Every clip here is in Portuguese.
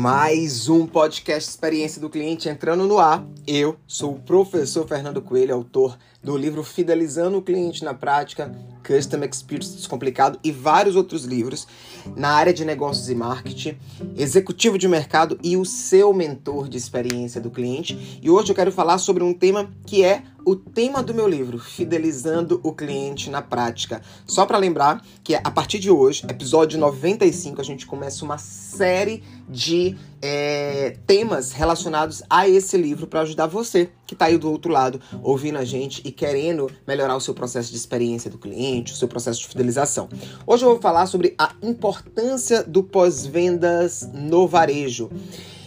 Mais um podcast Experiência do Cliente entrando no ar. Eu sou o professor Fernando Coelho, autor do livro Fidelizando o Cliente na Prática, Custom Experience Descomplicado e vários outros livros na área de negócios e marketing, executivo de mercado e o seu mentor de experiência do cliente. E hoje eu quero falar sobre um tema que é o tema do meu livro, Fidelizando o Cliente na Prática. Só para lembrar que a partir de hoje, episódio 95, a gente começa uma série de é, temas relacionados a esse livro para ajudar você que está aí do outro lado ouvindo a gente e querendo melhorar o seu processo de experiência do cliente, o seu processo de fidelização. Hoje eu vou falar sobre a importância do pós-vendas no varejo.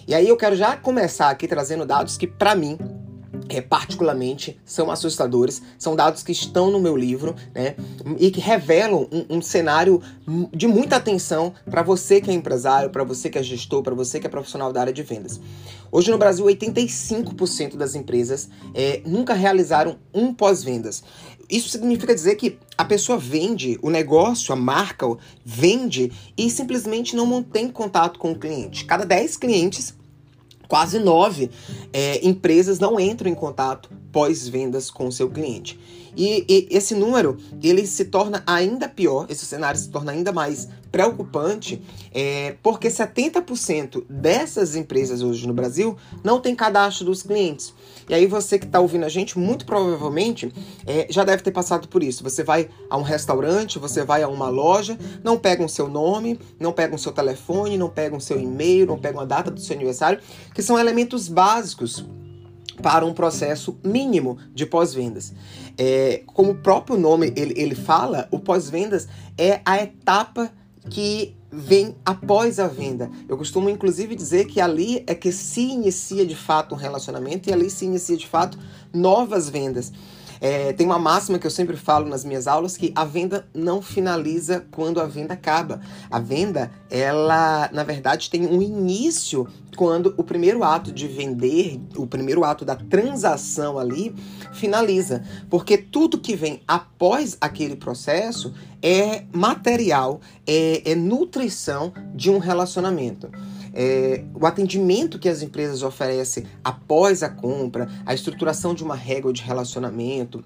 E aí eu quero já começar aqui trazendo dados que para mim é, particularmente são assustadores, são dados que estão no meu livro, né, e que revelam um, um cenário de muita atenção para você que é empresário, para você que é gestor, para você que é profissional da área de vendas. Hoje no Brasil, 85% das empresas é, nunca realizaram um pós-vendas. Isso significa dizer que a pessoa vende, o negócio, a marca, vende e simplesmente não mantém contato com o cliente. Cada 10 clientes quase nove é, empresas não entram em contato pós-vendas com seu cliente. E, e, esse número ele se torna ainda pior, esse cenário se torna ainda mais preocupante, é, porque 70% dessas empresas hoje no Brasil não tem cadastro dos clientes. E aí você que está ouvindo a gente, muito provavelmente é, já deve ter passado por isso. Você vai a um restaurante, você vai a uma loja, não pegam o seu nome, não pegam o seu telefone, não pegam o seu e-mail, não pegam a data do seu aniversário, que são elementos básicos para um processo mínimo de pós-vendas. É, como o próprio nome ele, ele fala, o pós-vendas é a etapa que vem após a venda. Eu costumo inclusive dizer que ali é que se inicia de fato um relacionamento e ali se inicia de fato novas vendas. É, tem uma máxima que eu sempre falo nas minhas aulas que a venda não finaliza quando a venda acaba. A venda, ela, na verdade, tem um início quando o primeiro ato de vender, o primeiro ato da transação ali, finaliza. Porque tudo que vem após aquele processo é material, é, é nutrição de um relacionamento é, o atendimento que as empresas oferecem após a compra, a estruturação de uma régua de relacionamento,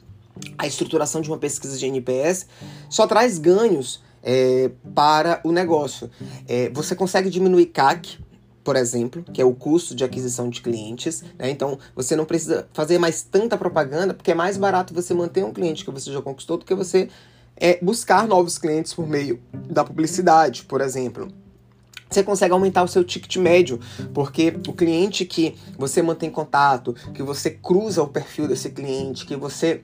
a estruturação de uma pesquisa de NPS, só traz ganhos é, para o negócio. É, você consegue diminuir CAC, por exemplo, que é o custo de aquisição de clientes. Né? Então, você não precisa fazer mais tanta propaganda, porque é mais barato você manter um cliente que você já conquistou do que você é, buscar novos clientes por meio da publicidade, por exemplo você consegue aumentar o seu ticket médio, porque o cliente que você mantém contato, que você cruza o perfil desse cliente, que você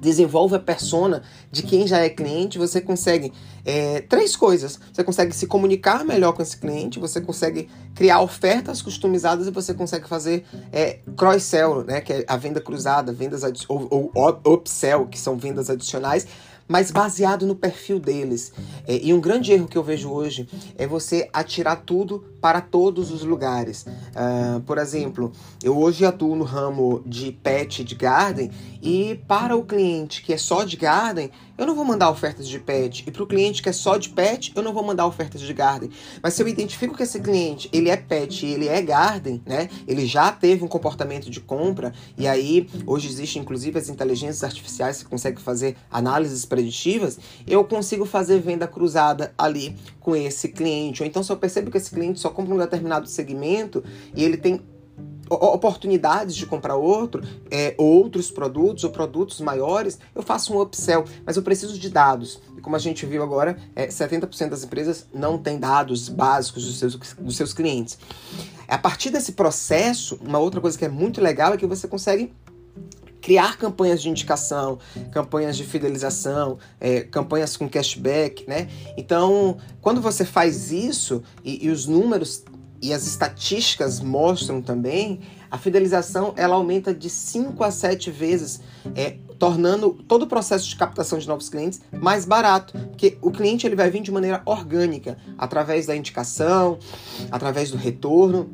desenvolve a persona de quem já é cliente, você consegue é, três coisas. Você consegue se comunicar melhor com esse cliente, você consegue criar ofertas customizadas e você consegue fazer é, cross-sell, né, que é a venda cruzada, vendas ou, ou upsell, que são vendas adicionais mas baseado no perfil deles. É, e um grande erro que eu vejo hoje é você atirar tudo para todos os lugares. Uh, por exemplo, eu hoje atuo no ramo de pet de garden e para o cliente que é só de garden, eu não vou mandar ofertas de pet. E para o cliente que é só de pet, eu não vou mandar ofertas de garden. Mas se eu identifico que esse cliente ele é pet e ele é garden, né? Ele já teve um comportamento de compra e aí hoje existe inclusive as inteligências artificiais que conseguem fazer análises preditivas, eu consigo fazer venda cruzada ali com esse cliente. Ou então se eu percebo que esse cliente só compra um determinado segmento e ele tem oportunidades de comprar outro, é, outros produtos ou produtos maiores, eu faço um upsell, mas eu preciso de dados. E como a gente viu agora, é, 70% das empresas não têm dados básicos dos seus, dos seus clientes. A partir desse processo, uma outra coisa que é muito legal é que você consegue criar campanhas de indicação, campanhas de fidelização, é, campanhas com cashback, né? Então, quando você faz isso e, e os números e as estatísticas mostram também, a fidelização ela aumenta de 5 a 7 vezes, é, tornando todo o processo de captação de novos clientes mais barato, porque o cliente ele vai vir de maneira orgânica, através da indicação, através do retorno.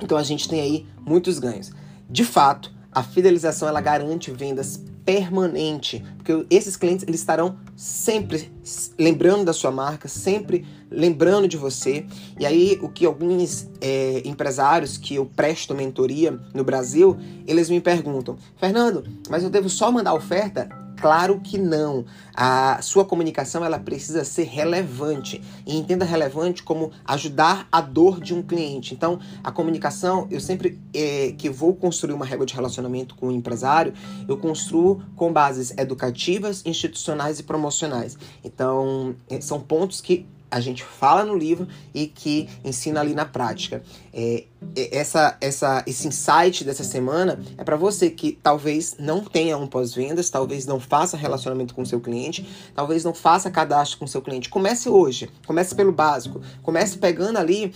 Então a gente tem aí muitos ganhos. De fato, a fidelização ela garante vendas permanente, porque esses clientes eles estarão sempre lembrando da sua marca, sempre lembrando de você. E aí, o que alguns é, empresários que eu presto mentoria no Brasil, eles me perguntam: Fernando, mas eu devo só mandar oferta? Claro que não. A sua comunicação ela precisa ser relevante e entenda relevante como ajudar a dor de um cliente. Então, a comunicação, eu sempre é, que vou construir uma regra de relacionamento com o um empresário, eu construo com bases educativas, institucionais e promocionais. Então, é, são pontos que a gente fala no livro e que ensina ali na prática. É, essa, essa, esse insight dessa semana é para você que talvez não tenha um pós-vendas, talvez não faça relacionamento com seu cliente, talvez não faça cadastro com seu cliente. Comece hoje, comece pelo básico, comece pegando ali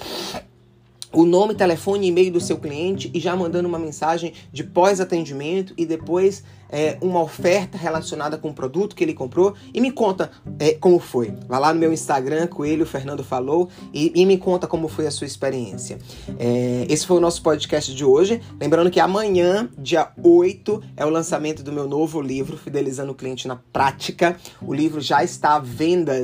o nome, telefone e e-mail do seu cliente e já mandando uma mensagem de pós-atendimento e depois é, uma oferta relacionada com o produto que ele comprou e me conta é, como foi. Vai lá no meu Instagram, Coelho Fernando Falou, e, e me conta como foi a sua experiência. É, esse foi o nosso podcast de hoje. Lembrando que amanhã, dia 8, é o lançamento do meu novo livro, Fidelizando o Cliente na Prática. O livro já está à venda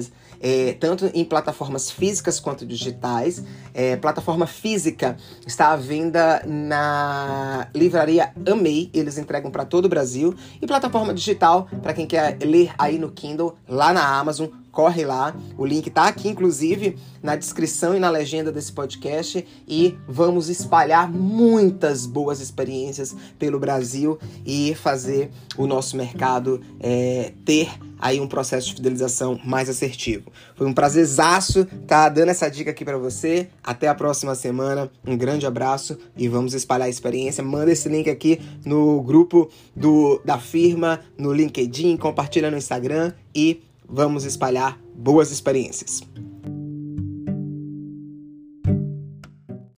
é, tanto em plataformas físicas quanto digitais. É, plataforma física está à venda na livraria Amei, eles entregam para todo o Brasil. E plataforma digital, para quem quer ler aí no Kindle, lá na Amazon, corre lá. O link tá aqui, inclusive, na descrição e na legenda desse podcast. E vamos espalhar muitas boas experiências pelo Brasil e fazer o nosso mercado é, ter aí um processo de fidelização mais assertivo. Foi um prazerzaço tá dando essa dica aqui para você. Até a próxima semana. Um grande abraço e vamos espalhar a experiência. Manda esse link aqui no grupo do, da firma, no LinkedIn, compartilha no Instagram e vamos espalhar boas experiências.